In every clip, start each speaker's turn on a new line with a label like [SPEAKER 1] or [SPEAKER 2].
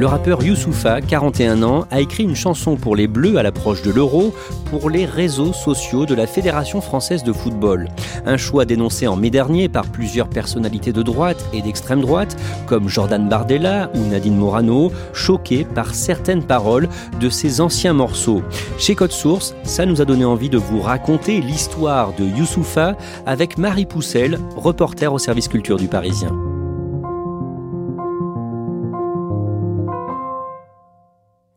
[SPEAKER 1] Le rappeur Youssoufa, 41 ans, a écrit une chanson pour les Bleus à l'approche de l'Euro pour les réseaux sociaux de la Fédération française de football. Un choix dénoncé en mai dernier par plusieurs personnalités de droite et d'extrême droite, comme Jordan Bardella ou Nadine Morano, choqués par certaines paroles de ces anciens morceaux. Chez Code Source, ça nous a donné envie de vous raconter l'histoire de Youssoufa avec Marie Poussel, reporter au service culture du Parisien.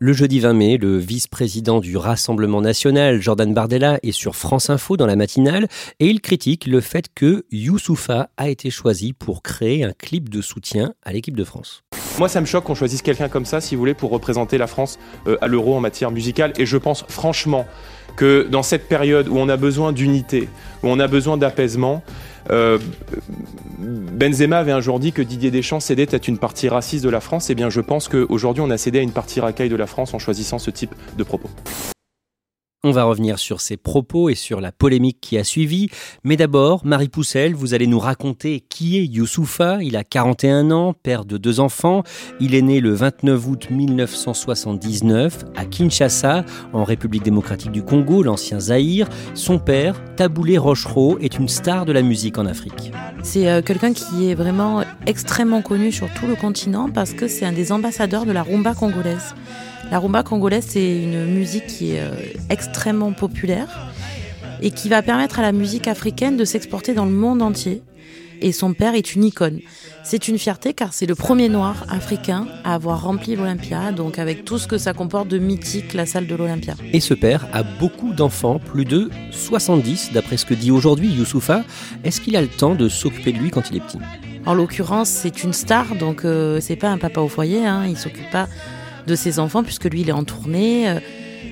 [SPEAKER 1] Le jeudi 20 mai, le vice-président du Rassemblement national, Jordan Bardella, est sur France Info dans la matinale et il critique le fait que Youssoufa a été choisi pour créer un clip de soutien à l'équipe de France.
[SPEAKER 2] Moi, ça me choque qu'on choisisse quelqu'un comme ça, si vous voulez, pour représenter la France euh, à l'euro en matière musicale. Et je pense franchement que dans cette période où on a besoin d'unité, où on a besoin d'apaisement, euh, Benzema avait un jour dit que Didier Deschamps cédait à une partie raciste de la France. Eh bien, je pense qu'aujourd'hui, on a cédé à une partie racaille de la France en choisissant ce type de propos.
[SPEAKER 1] On va revenir sur ses propos et sur la polémique qui a suivi. Mais d'abord, Marie Poussel, vous allez nous raconter qui est Youssoufa. Il a 41 ans, père de deux enfants. Il est né le 29 août 1979 à Kinshasa, en République démocratique du Congo, l'ancien Zaïre. Son père, Taboulé Rochereau, est une star de la musique en Afrique.
[SPEAKER 3] C'est euh, quelqu'un qui est vraiment extrêmement connu sur tout le continent parce que c'est un des ambassadeurs de la rumba congolaise. La rumba congolaise, c'est une musique qui est euh, extrêmement populaire et qui va permettre à la musique africaine de s'exporter dans le monde entier. Et son père est une icône. C'est une fierté car c'est le premier noir africain à avoir rempli l'Olympia, donc avec tout ce que ça comporte de mythique, la salle de l'Olympia.
[SPEAKER 1] Et ce père a beaucoup d'enfants, plus de 70 d'après ce que dit aujourd'hui Youssoufa. Est-ce qu'il a le temps de s'occuper de lui quand il est petit?
[SPEAKER 3] En l'occurrence, c'est une star, donc euh, c'est pas un papa au foyer, hein, il s'occupe pas de ses enfants, puisque lui, il est en tournée, euh,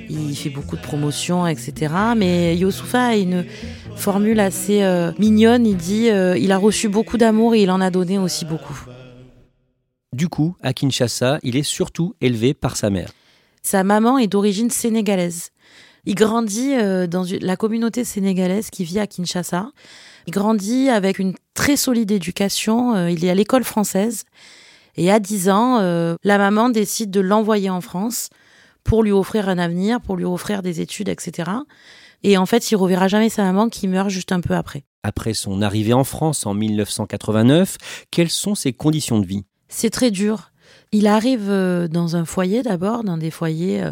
[SPEAKER 3] il fait beaucoup de promotions, etc. Mais Youssoufa a une formule assez euh, mignonne, il dit euh, il a reçu beaucoup d'amour et il en a donné aussi beaucoup.
[SPEAKER 1] Du coup, à Kinshasa, il est surtout élevé par sa mère.
[SPEAKER 3] Sa maman est d'origine sénégalaise. Il grandit dans la communauté sénégalaise qui vit à Kinshasa. Il grandit avec une très solide éducation. Il est à l'école française. Et à 10 ans, euh, la maman décide de l'envoyer en France pour lui offrir un avenir, pour lui offrir des études, etc. Et en fait, il reverra jamais sa maman qui meurt juste un peu après.
[SPEAKER 1] Après son arrivée en France en 1989, quelles sont ses conditions de vie?
[SPEAKER 3] C'est très dur. Il arrive euh, dans un foyer d'abord, dans des foyers euh,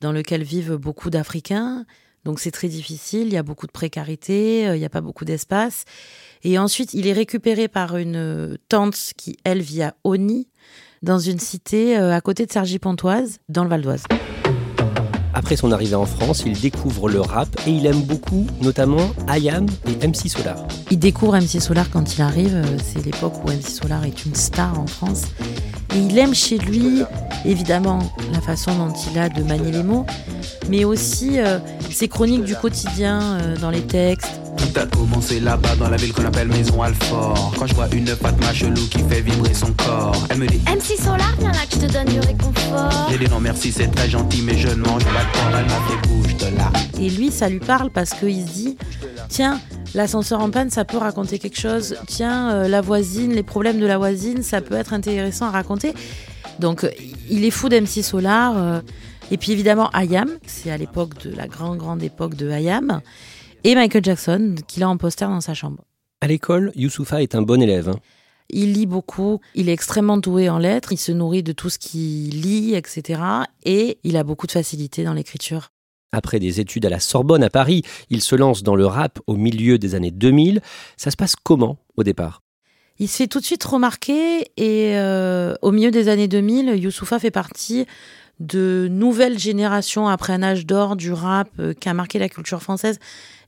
[SPEAKER 3] dans lesquels vivent beaucoup d'Africains. Donc c'est très difficile, il y a beaucoup de précarité, il n'y a pas beaucoup d'espace. Et ensuite, il est récupéré par une tante qui, elle, vit à Oni, dans une cité euh, à côté de Sergi-Pontoise, dans le Val d'Oise.
[SPEAKER 1] Après son arrivée en France, il découvre le rap et il aime beaucoup, notamment Ayam et MC Solar.
[SPEAKER 3] Il découvre MC Solar quand il arrive, euh, c'est l'époque où MC Solar est une star en France. Et il aime chez lui, évidemment, la façon dont il a de manier les mots, mais aussi euh, ses chroniques du quotidien dans les textes.
[SPEAKER 4] Tout a commencé là-bas dans la ville qu'on appelle Maison Alfort. Quand je vois une Fatma chelou qui fait vibrer son corps, elle me dit
[SPEAKER 5] MC Solar, viens là que je te donne du réconfort.
[SPEAKER 4] J'ai dit non merci, c'est très gentil, mais je ne mange pas de porc, elle m'a fait bouge de là.
[SPEAKER 3] Et lui, ça lui parle parce qu'il se dit tiens, l'ascenseur en panne, ça peut raconter quelque chose. Tiens, euh, la voisine, les problèmes de la voisine, ça peut être intéressant à raconter. Donc, il est fou d'MC Solar. Euh, et puis évidemment, Ayam, c'est à l'époque de la grande, grande époque de Ayam et Michael Jackson, qu'il a en poster dans sa chambre.
[SPEAKER 1] À l'école, Youssoufa est un bon élève. Hein.
[SPEAKER 3] Il lit beaucoup, il est extrêmement doué en lettres, il se nourrit de tout ce qu'il lit, etc. Et il a beaucoup de facilité dans l'écriture.
[SPEAKER 1] Après des études à la Sorbonne à Paris, il se lance dans le rap au milieu des années 2000. Ça se passe comment au départ?
[SPEAKER 3] Il se fait tout de suite remarquer et euh, au milieu des années 2000, Youssoufa fait partie de nouvelles générations après un âge d'or du rap euh, qui a marqué la culture française,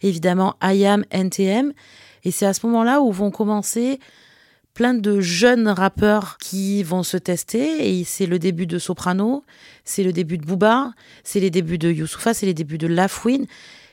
[SPEAKER 3] évidemment IAM, NTM. Et c'est à ce moment-là où vont commencer plein de jeunes rappeurs qui vont se tester. Et c'est le début de Soprano, c'est le début de Booba, c'est les débuts de Youssoufa, c'est les débuts de Lafouine.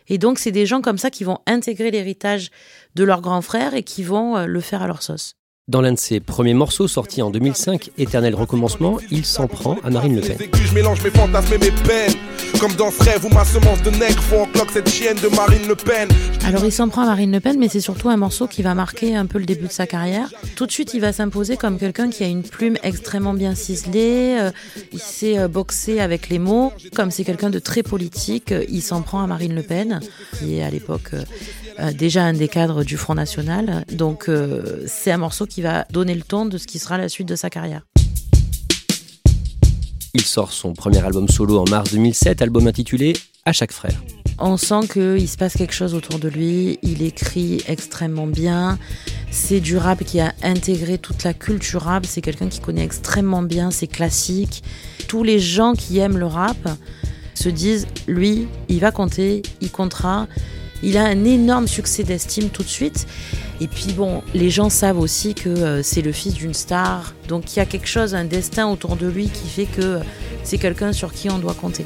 [SPEAKER 3] Et donc, c'est des gens comme ça qui vont intégrer l'héritage de leur grand frère et qui vont euh, le faire à leur sauce.
[SPEAKER 1] Dans l'un de ses premiers morceaux sortis en 2005, Éternel recommencement, il s'en prend à Marine Le Pen.
[SPEAKER 6] Je mélange mes fantasmes et mes peines. Comme dans ma semence de en cette chienne de Marine Le Pen.
[SPEAKER 3] Alors il s'en prend à Marine Le Pen, mais c'est surtout un morceau qui va marquer un peu le début de sa carrière. Tout de suite, il va s'imposer comme quelqu'un qui a une plume extrêmement bien ciselée. euh, il sait euh, boxer avec les mots. Comme c'est quelqu'un de très politique, euh, il s'en prend à Marine Le Pen, qui est à l'époque déjà un des cadres du Front National. Donc c'est un morceau qui va donner le ton de ce qui sera la suite de sa carrière.
[SPEAKER 1] Il sort son premier album solo en mars 2007, album intitulé À chaque frère.
[SPEAKER 3] On sent qu'il se passe quelque chose autour de lui, il écrit extrêmement bien, c'est du rap qui a intégré toute la culture rap, c'est quelqu'un qui connaît extrêmement bien ses classiques. Tous les gens qui aiment le rap se disent, lui, il va compter, il comptera. Il a un énorme succès d'estime tout de suite. Et puis bon, les gens savent aussi que euh, c'est le fils d'une star. Donc il y a quelque chose, un destin autour de lui qui fait que euh, c'est quelqu'un sur qui on doit compter.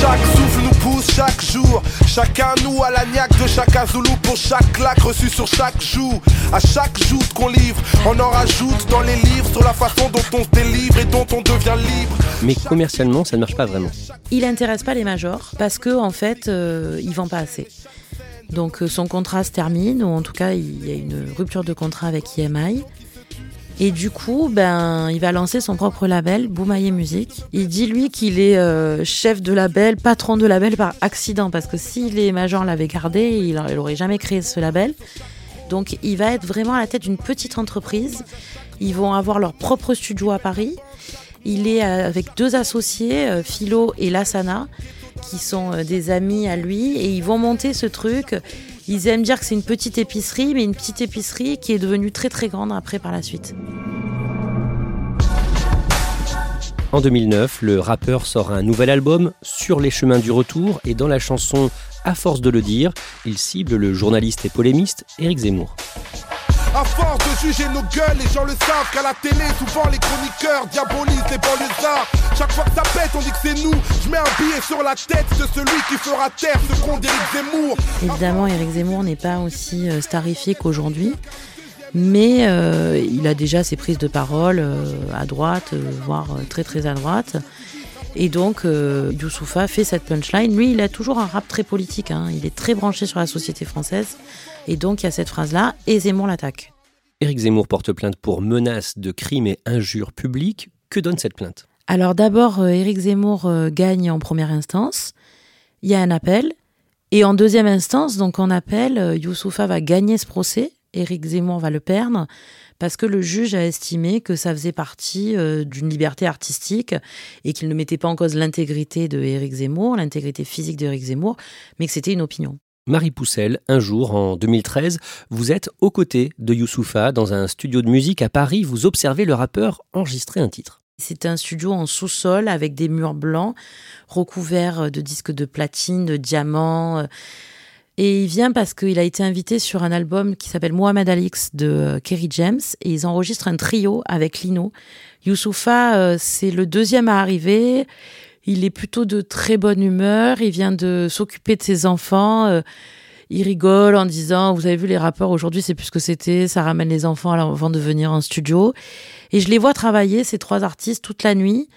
[SPEAKER 6] Chaque souffle nous pousse chaque jour. Chacun nous à la niaque de chaque Zoulou pour chaque claque reçue sur chaque joue. À chaque joute qu'on livre, on en rajoute dans les livres sur la façon dont on se délivre et dont on devient libre.
[SPEAKER 1] Mais commercialement, ça ne marche pas vraiment.
[SPEAKER 3] Il intéresse pas les majors parce que en fait, euh, il vend pas assez. Donc euh, son contrat se termine, ou en tout cas il y a une rupture de contrat avec EMI. Et du coup, ben, il va lancer son propre label, Boumaillé Musique. Il dit lui qu'il est euh, chef de label, patron de label par accident, parce que si les majors l'avaient gardé, il il aurait jamais créé ce label. Donc il va être vraiment à la tête d'une petite entreprise. Ils vont avoir leur propre studio à Paris. Il est euh, avec deux associés, euh, Philo et Lassana, qui sont euh, des amis à lui, et ils vont monter ce truc. Ils aiment dire que c'est une petite épicerie, mais une petite épicerie qui est devenue très très grande après par la suite.
[SPEAKER 1] En 2009, le rappeur sort un nouvel album, Sur les chemins du retour, et dans la chanson À force de le dire, il cible le journaliste et polémiste Éric Zemmour.
[SPEAKER 6] À force de juger nos gueules, les gens le savent qu'à la télé, souvent les chroniqueurs diabolisent les banlieusards. Chaque fois que ça pète, on dit que c'est nous. Je mets un billet sur la tête de celui qui fera taire ce con d'Éric Zemmour.
[SPEAKER 3] Évidemment, Éric Zemmour n'est pas aussi euh, starifié qu'aujourd'hui, mais euh, il a déjà ses prises de parole euh, à droite, voire très très à droite. Et donc, Youssoufa fait cette punchline. Lui, il a toujours un rap très politique. hein. Il est très branché sur la société française. Et donc, il y a cette phrase-là, et Zemmour l'attaque.
[SPEAKER 1] Éric Zemmour porte plainte pour menaces de crimes et injures publiques. Que donne cette plainte?
[SPEAKER 3] Alors d'abord, euh, Éric Zemmour euh, gagne en première instance. Il y a un appel. Et en deuxième instance, donc en appel, euh, Youssoufa va gagner ce procès. Éric Zemmour va le perdre parce que le juge a estimé que ça faisait partie euh, d'une liberté artistique et qu'il ne mettait pas en cause l'intégrité de Éric Zemmour, l'intégrité physique d'Éric Zemmour, mais que c'était une opinion.
[SPEAKER 1] Marie Poussel, un jour, en 2013, vous êtes aux côtés de Youssoufa dans un studio de musique à Paris. Vous observez le rappeur enregistrer un titre.
[SPEAKER 3] C'est un studio en sous-sol avec des murs blancs recouverts de disques de platine, de diamants. euh, Et il vient parce qu'il a été invité sur un album qui s'appelle Mohamed Alix de euh, Kerry James et ils enregistrent un trio avec Lino. Youssoufa, euh, c'est le deuxième à arriver. Il est plutôt de très bonne humeur. Il vient de s'occuper de ses enfants. euh, il rigole en disant, vous avez vu les rappeurs aujourd'hui, c'est plus ce que c'était. Ça ramène les enfants avant de venir en studio. Et je les vois travailler, ces trois artistes, toute la nuit.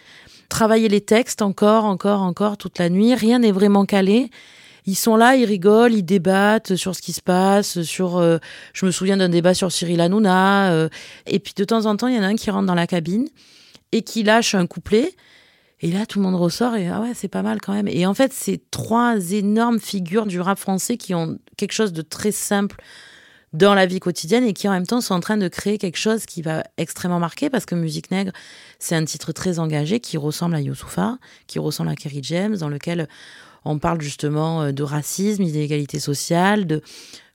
[SPEAKER 3] Travailler les textes encore, encore, encore, toute la nuit. Rien n'est vraiment calé. Ils sont là, ils rigolent, ils débattent sur ce qui se passe, sur. euh, je me souviens d'un débat sur Cyril Hanouna. euh, et puis de temps en temps, il y en a un qui rentre dans la cabine et qui lâche un couplet. Et là, tout le monde ressort et ah ouais, c'est pas mal quand même. Et en fait, c'est trois énormes figures du rap français qui ont quelque chose de très simple dans la vie quotidienne et qui en même temps sont en train de créer quelque chose qui va extrêmement marquer parce que Musique Nègre, c'est un titre très engagé qui ressemble à Youssoufa, qui ressemble à Kerry James, dans lequel on parle justement euh, de racisme, d'inégalité sociale, de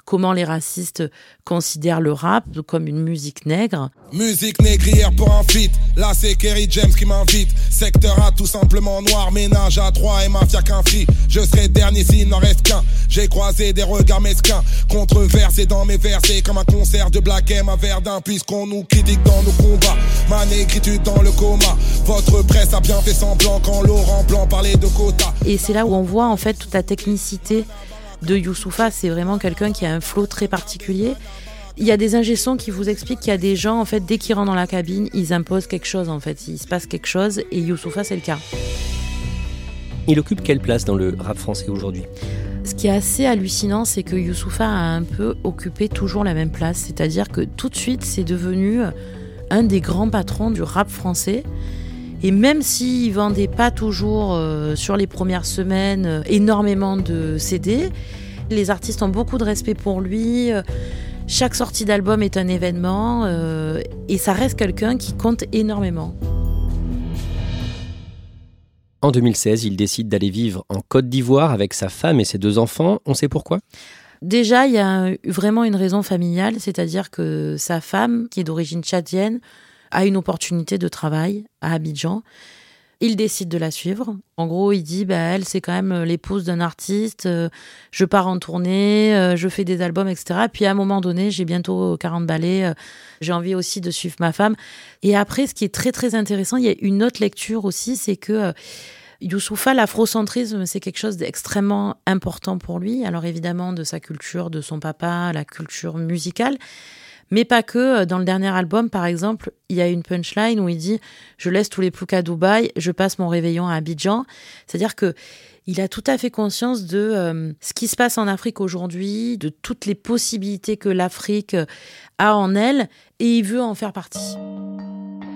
[SPEAKER 3] comment les racistes considèrent le rap comme une musique nègre.
[SPEAKER 6] Musique négrière pour un feat, là c'est Kerry James qui m'invite. Secteur A tout simplement noir, ménage à trois et mafia qu'un free. Je serai dernier s'il n'en reste qu'un. J'ai croisé des regards mesquins, controversés dans mes versets, comme un concert de Black M à Verdun, puisqu'on nous critique dans nos combats. Ma négritude dans le coma, votre presse a bien fait semblant quand Laurent Blanc parlait de quotas.
[SPEAKER 3] Et c'est là où on voit en fait toute la technicité de Youssoufa. C'est vraiment quelqu'un qui a un flow très particulier. Il y a des ingessons qui vous expliquent qu'il y a des gens, en fait, dès qu'ils rentrent dans la cabine, ils imposent quelque chose, en fait. Il se passe quelque chose, et Youssoufa, c'est le cas.
[SPEAKER 1] Il occupe quelle place dans le rap français aujourd'hui?
[SPEAKER 3] Ce qui est assez hallucinant, c'est que Youssoufa a un peu occupé toujours la même place. C'est-à-dire que tout de suite, c'est devenu un des grands patrons du rap français. Et même s'il vendait pas toujours euh, sur les premières semaines euh, énormément de CD, les artistes ont beaucoup de respect pour lui. euh, chaque sortie d'album est un événement et ça reste quelqu'un qui compte énormément.
[SPEAKER 1] En 2016, il décide d'aller vivre en Côte d'Ivoire avec sa femme et ses deux enfants. On sait pourquoi?
[SPEAKER 3] Déjà, il y a vraiment une raison familiale, c'est-à-dire que sa femme, qui est d'origine tchadienne, a une opportunité de travail à Abidjan. Il décide de la suivre. En gros, il dit, bah, elle, c'est quand même l'épouse d'un artiste. euh, Je pars en tournée, euh, je fais des albums, etc. Puis à un moment donné, j'ai bientôt 40 ballets. euh, J'ai envie aussi de suivre ma femme. Et après, ce qui est très, très intéressant, il y a une autre lecture aussi, c'est que euh, Youssoufa, l'afrocentrisme, c'est quelque chose d'extrêmement important pour lui. Alors évidemment, de sa culture, de son papa, la culture musicale. Mais pas que. Dans le dernier album, par exemple, il y a une punchline où il dit Je laisse tous les ploucs à Dubaï, je passe mon réveillon à Abidjan. C'est-à-dire que il a tout à fait conscience de euh, ce qui se passe en Afrique aujourd'hui, de toutes les possibilités que l'Afrique a en elle, et il veut en faire partie.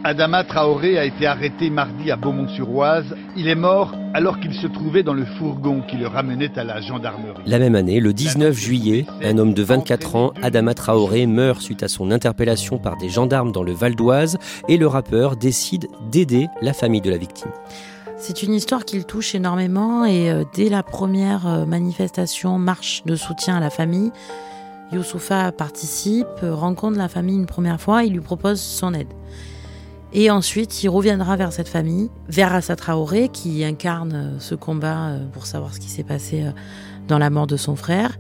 [SPEAKER 7] Adama Traoré a été arrêté mardi à Beaumont-sur-Oise. Il est mort alors qu'il se trouvait dans le fourgon qui le ramenait à la gendarmerie.
[SPEAKER 1] La même année, le 19 juillet, un homme de 24 ans, Adama Traoré, meurt suite à son interpellation par des gendarmes dans le Val d'Oise et le rappeur décide d'aider la famille de la victime.
[SPEAKER 3] C'est une histoire qui le touche énormément et euh, dès la première euh, manifestation, marche de soutien à la famille, Youssoufa participe, euh, rencontre la famille une première fois, il lui propose son aide. Et ensuite, il reviendra vers cette famille, vers Assa Traoré, qui incarne ce combat pour savoir ce qui s'est passé dans la mort de son frère.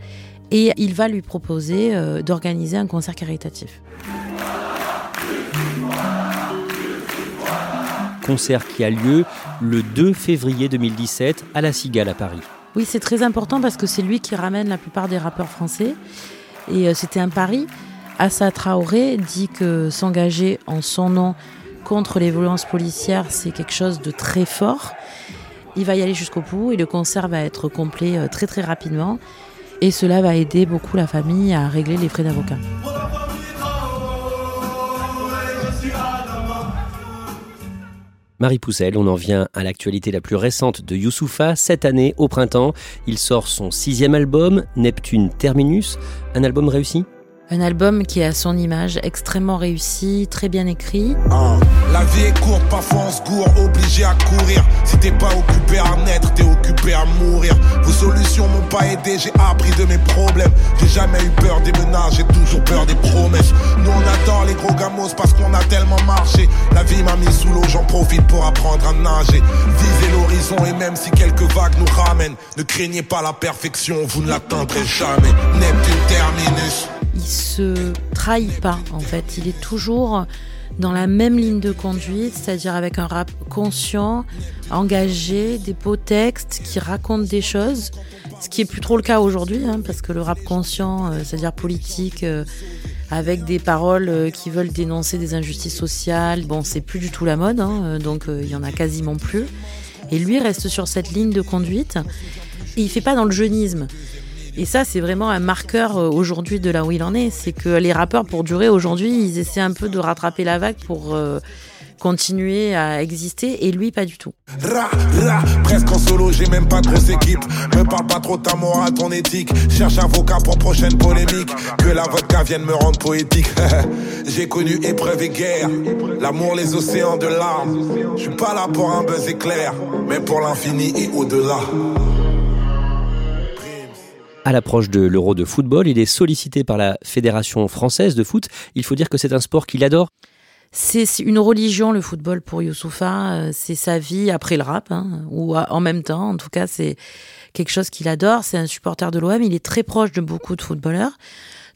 [SPEAKER 3] Et il va lui proposer d'organiser un concert caritatif.
[SPEAKER 1] Concert qui a lieu le 2 février 2017 à la Cigale à Paris.
[SPEAKER 3] Oui, c'est très important parce que c'est lui qui ramène la plupart des rappeurs français. Et euh, c'était un pari. Assa Traoré dit que s'engager en son nom contre les violences policières, c'est quelque chose de très fort. Il va y aller jusqu'au bout et le concert va être complet euh, très très rapidement. Et cela va aider beaucoup la famille à régler les frais d'avocat.
[SPEAKER 1] Marie Poussel, on en vient à l'actualité la plus récente de Youssoufa. Cette année, au printemps, il sort son sixième album, Neptune Terminus. Un album réussi?
[SPEAKER 3] Un album qui est à son image, extrêmement réussi, très bien écrit.
[SPEAKER 6] Ah, La vie est courte, parfois on se gourre, obligé à courir. Si t'es pas occupé à naître, t'es occupé à mourir. Vos solutions m'ont pas aidé, j'ai appris de mes problèmes. J'ai jamais eu peur des menaces, j'ai toujours peur des promesses. Nous on adore les gros gamos parce qu'on a tellement marché. La vie m'a mis sous l'eau, j'en profite pour apprendre à nager. Visez l'horizon et même si quelques vagues nous ramènent, ne craignez pas la perfection, vous ne l'atteindrez jamais. Neptune terminus.
[SPEAKER 3] Il se trahit pas en fait. Il est toujours dans la même ligne de conduite, c'est-à-dire avec un rap conscient, engagé, des beaux textes qui racontent des choses, ce qui est plus trop le cas aujourd'hui, hein, parce que le rap conscient, euh, c'est-à-dire politique, euh, avec des paroles euh, qui veulent dénoncer des injustices sociales, bon, c'est plus du tout la mode, hein, donc il y en a quasiment plus. Et lui reste sur cette ligne de conduite. Et il fait pas dans le jeunisme. Et ça, c'est vraiment un marqueur euh, aujourd'hui de là où il en est. C'est que les rappeurs, pour durer aujourd'hui, ils essaient un peu de rattraper la vague pour euh, continuer à exister. Et lui, pas du tout.
[SPEAKER 6] Ra, ra, presque en solo, j'ai même pas de grosse équipe. Me parle pas trop ta morale, ton éthique. Cherche avocat pour prochaine polémique. Que la vodka vienne me rendre poétique. j'ai connu épreuve et guerre. L'amour, les océans de larmes. Je suis pas là pour un buzz éclair, mais pour l'infini et au-delà.
[SPEAKER 1] À l'approche de l'Euro de football, il est sollicité par la Fédération française de foot. Il faut dire que c'est un sport qu'il adore.
[SPEAKER 3] C'est une religion le football pour Youssoufa, euh, c'est sa vie après le rap, hein, ou en même temps, en tout cas c'est quelque chose qu'il adore, c'est un supporter de l'OM, il est très proche de beaucoup de footballeurs.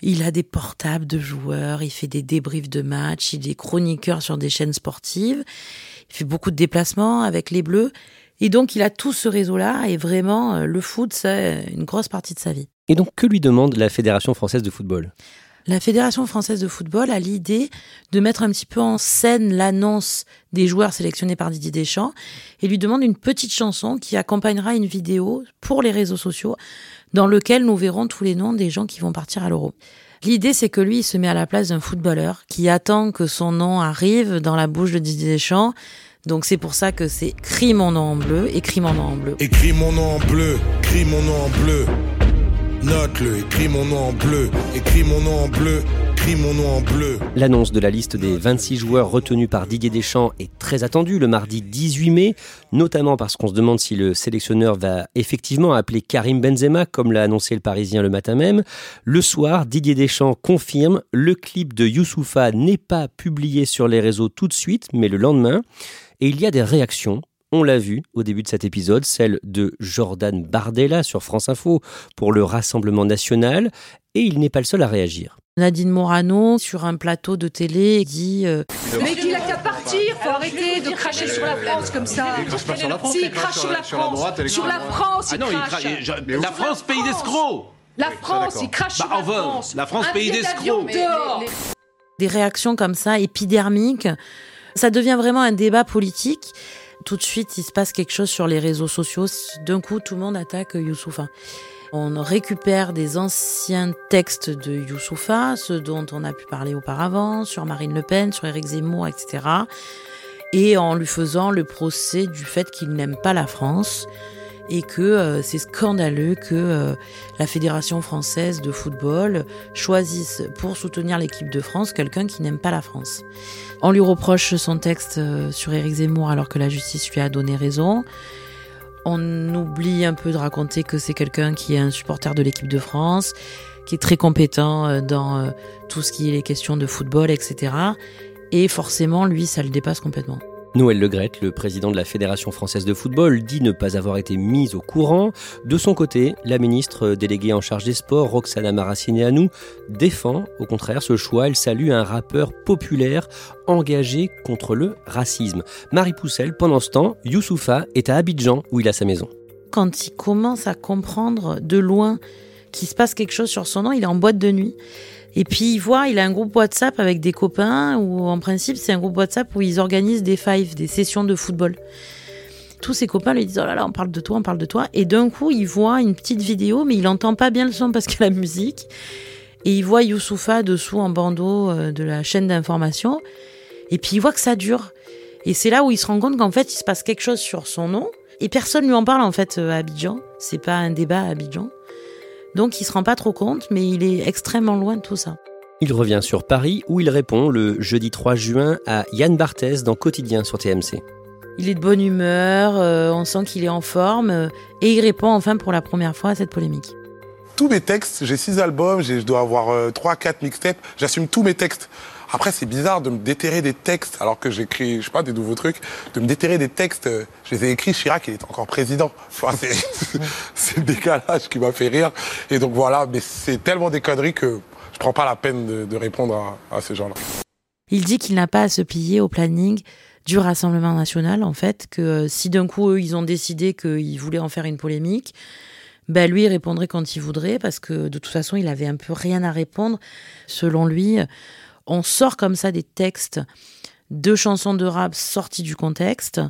[SPEAKER 3] Il a des portables de joueurs, il fait des débriefs de matchs, il est chroniqueur sur des chaînes sportives, il fait beaucoup de déplacements avec les Bleus. Et donc, il a tout ce réseau-là et vraiment, euh, le foot, c'est une grosse partie de sa vie.
[SPEAKER 1] Et donc, que lui demande la Fédération française de football?
[SPEAKER 3] La Fédération française de football a l'idée de mettre un petit peu en scène l'annonce des joueurs sélectionnés par Didier Deschamps et lui demande une petite chanson qui accompagnera une vidéo pour les réseaux sociaux dans lequel nous verrons tous les noms des gens qui vont partir à l'Euro. L'idée, c'est que lui, il se met à la place d'un footballeur qui attend que son nom arrive dans la bouche de Didier Deschamps. Donc c'est pour ça que c'est écris mon nom en bleu, écris mon nom en bleu.
[SPEAKER 6] Écris mon nom en bleu, écris mon nom en bleu. Note-le, écris mon nom en bleu, écris mon nom en bleu,
[SPEAKER 1] L'annonce de la liste des 26 joueurs retenus par Didier Deschamps est très attendue le mardi 18 mai, notamment parce qu'on se demande si le sélectionneur va effectivement appeler Karim Benzema, comme l'a annoncé le Parisien le matin même. Le soir, Didier Deschamps confirme, le clip de Youssoufa n'est pas publié sur les réseaux tout de suite, mais le lendemain. Et il y a des réactions on l'a vu au début de cet épisode, celle de Jordan Bardella sur France Info pour le Rassemblement national, et il n'est pas le seul à réagir.
[SPEAKER 3] Nadine Morano, sur un plateau de télé, dit
[SPEAKER 8] euh, Mais qu'il a qu'à partir, faut arrêter de cracher sur la France comme ça.
[SPEAKER 9] Il crache pas sur la France,
[SPEAKER 8] il crache sur la France. Sur la France, il crache.
[SPEAKER 9] La France, pays d'escrocs
[SPEAKER 8] La France, il crache sur la France.
[SPEAKER 9] La France, pays d'escrocs
[SPEAKER 3] Des réactions comme ça, épidermiques, ça devient vraiment un débat politique tout de suite, il se passe quelque chose sur les réseaux sociaux. D'un coup, tout le monde attaque Youssoufa. On récupère des anciens textes de Youssoufa, ceux dont on a pu parler auparavant, sur Marine Le Pen, sur Éric Zemmour, etc. Et en lui faisant le procès du fait qu'il n'aime pas la France et que euh, c'est scandaleux que euh, la Fédération française de football choisisse pour soutenir l'équipe de France quelqu'un qui n'aime pas la France. On lui reproche son texte euh, sur Éric Zemmour alors que la justice lui a donné raison. On oublie un peu de raconter que c'est quelqu'un qui est un supporter de l'équipe de France, qui est très compétent dans tout ce qui est les questions de football, etc. Et forcément, lui, ça le dépasse complètement.
[SPEAKER 1] Noël Legrette, le président de la Fédération française de football, dit ne pas avoir été mise au courant. De son côté, la ministre déléguée en charge des sports, Roxana Maracineanu, défend au contraire ce choix. Elle salue un rappeur populaire engagé contre le racisme. Marie Poussel, pendant ce temps, Youssoufa est à Abidjan où il a sa maison.
[SPEAKER 3] Quand il commence à comprendre de loin qu'il se passe quelque chose sur son nom, il est en boîte de nuit. Et puis il voit, il a un groupe WhatsApp avec des copains où en principe c'est un groupe WhatsApp où ils organisent des fives, des sessions de football. Tous ses copains lui disent oh là là on parle de toi, on parle de toi. Et d'un coup il voit une petite vidéo mais il entend pas bien le son parce a la musique. Et il voit Youssoufa dessous en bandeau euh, de la chaîne d'information. Et puis il voit que ça dure. Et c'est là où il se rend compte qu'en fait il se passe quelque chose sur son nom. Et personne lui en parle en fait euh, à Abidjan. C'est pas un débat à Abidjan. Donc il se rend pas trop compte, mais il est extrêmement loin de tout ça.
[SPEAKER 1] Il revient sur Paris où il répond le jeudi 3 juin à Yann Barthès dans Quotidien sur TMC.
[SPEAKER 3] Il est de bonne humeur, euh, on sent qu'il est en forme euh, et il répond enfin pour la première fois à cette polémique.
[SPEAKER 6] Tous mes textes, j'ai six albums, je dois avoir euh, trois, quatre mixtapes, j'assume tous mes textes. Après, c'est bizarre de me déterrer des textes alors que j'écris, je sais pas, des nouveaux trucs, de me déterrer des textes. Euh, je les ai écrits, Chirac, il est encore président. c'est le décalage qui m'a fait rire. Et donc voilà, mais c'est tellement des conneries que je prends pas la peine de, répondre à, ces gens-là.
[SPEAKER 3] Il dit qu'il n'a pas à se plier au planning du Rassemblement national, en fait, que euh, si d'un coup, eux, ils ont décidé qu'ils voulaient en faire une polémique, ben lui, il répondrait quand il voudrait, parce que de toute façon, il avait un peu rien à répondre. Selon lui, on sort comme ça des textes de chansons de rap sorties du contexte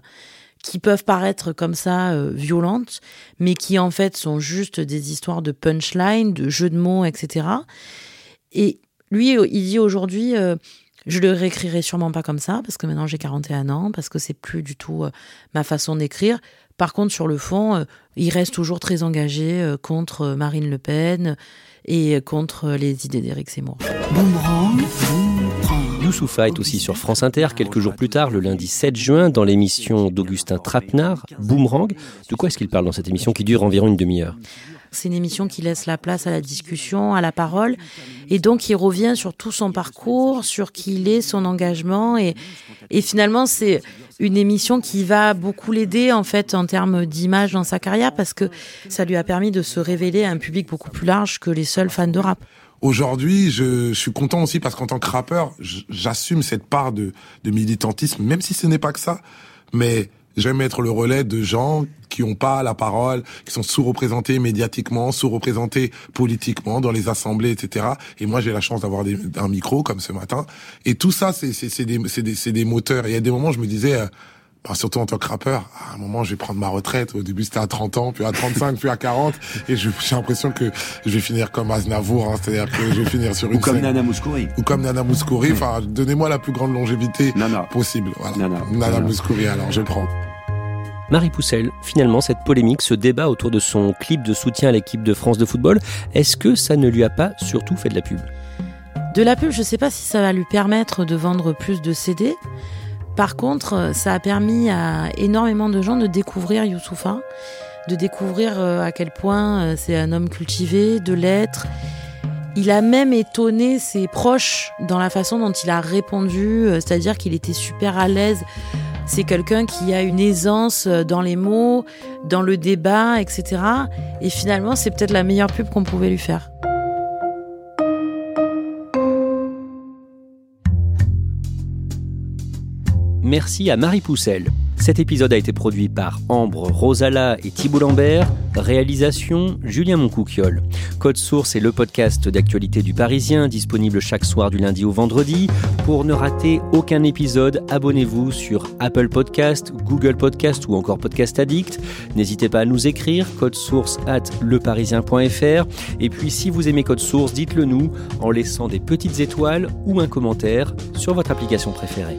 [SPEAKER 3] qui peuvent paraître comme ça euh, violentes, mais qui en fait sont juste des histoires de punchline, de jeux de mots, etc. Et lui, il dit aujourd'hui, euh, je le réécrirai sûrement pas comme ça, parce que maintenant j'ai 41 ans, parce que c'est plus du tout euh, ma façon d'écrire. Par contre, sur le fond, il reste toujours très engagé contre Marine Le Pen et contre les idées d'Éric Zemmour.
[SPEAKER 1] Boomerang. Youssoufa est aussi sur France Inter quelques jours plus tard, le lundi 7 juin, dans l'émission d'Augustin Trapenard, Boomerang. De quoi est-ce qu'il parle dans cette émission qui dure environ une demi-heure?
[SPEAKER 3] C'est une émission qui laisse la place à la discussion, à la parole. Et donc, il revient sur tout son parcours, sur qui il est, son engagement. Et, finalement, c'est une émission qui va beaucoup l'aider, en fait, en termes d'image dans sa carrière, parce que ça lui a permis de se révéler à un public beaucoup plus large que les seuls fans de rap.
[SPEAKER 10] Aujourd'hui, je, je, suis content aussi parce qu'en tant que rappeur, j'assume cette part de, de militantisme, même si ce n'est pas que ça. Mais j'aime être le relais de gens qui n'ont pas la parole, qui sont sous-représentés médiatiquement, sous-représentés politiquement dans les assemblées, etc. Et moi, j'ai la chance d'avoir un micro comme ce matin. Et tout ça, c'est des, des, des moteurs. Et il y a des moments, je me disais, euh, bah, surtout en tant que rappeur, à un moment, je vais prendre ma retraite. Au début, c'était à 30 ans, puis à 35, puis à 40. Et j'ai l'impression que je vais finir comme Aznavour, hein, c'est-à-dire que je vais finir sur une
[SPEAKER 11] Ou comme Nana Mouskouri.
[SPEAKER 10] Ou comme Nana Mouskouri. Enfin, donnez-moi la plus grande longévité possible. Voilà.
[SPEAKER 11] Nana.
[SPEAKER 10] Nana, Nana Mouskouri, alors je prends.
[SPEAKER 1] Marie Poussel, finalement, cette polémique, ce débat autour de son clip de soutien à l'équipe de France de football, est-ce que ça ne lui a pas surtout fait de la pub?
[SPEAKER 3] De la pub, je ne sais pas si ça va lui permettre de vendre plus de CD. Par contre, ça a permis à énormément de gens de découvrir Youssoufa, de découvrir euh, à quel point euh, c'est un homme cultivé, de l'être. Il a même étonné ses proches dans la façon dont il a répondu, euh, c'est-à-dire qu'il était super à l'aise. C'est quelqu'un qui a une aisance dans les mots, dans le débat, etc. Et finalement, c'est peut-être la meilleure pub qu'on pouvait lui faire.
[SPEAKER 1] Merci à Marie Poussel. Cet épisode a été produit par Ambre Rosala et Thibault Lambert. Réalisation Julien Moncouquiole. Code Source est le podcast d'actualité du Parisien, disponible chaque soir du lundi au vendredi. Pour ne rater aucun épisode, abonnez-vous sur Apple Podcast, Google Podcast ou encore Podcast Addict. N'hésitez pas à nous écrire, code source at leparisien.fr. Et puis si vous aimez Code Source, dites-le nous en laissant des petites étoiles ou un commentaire sur votre application préférée.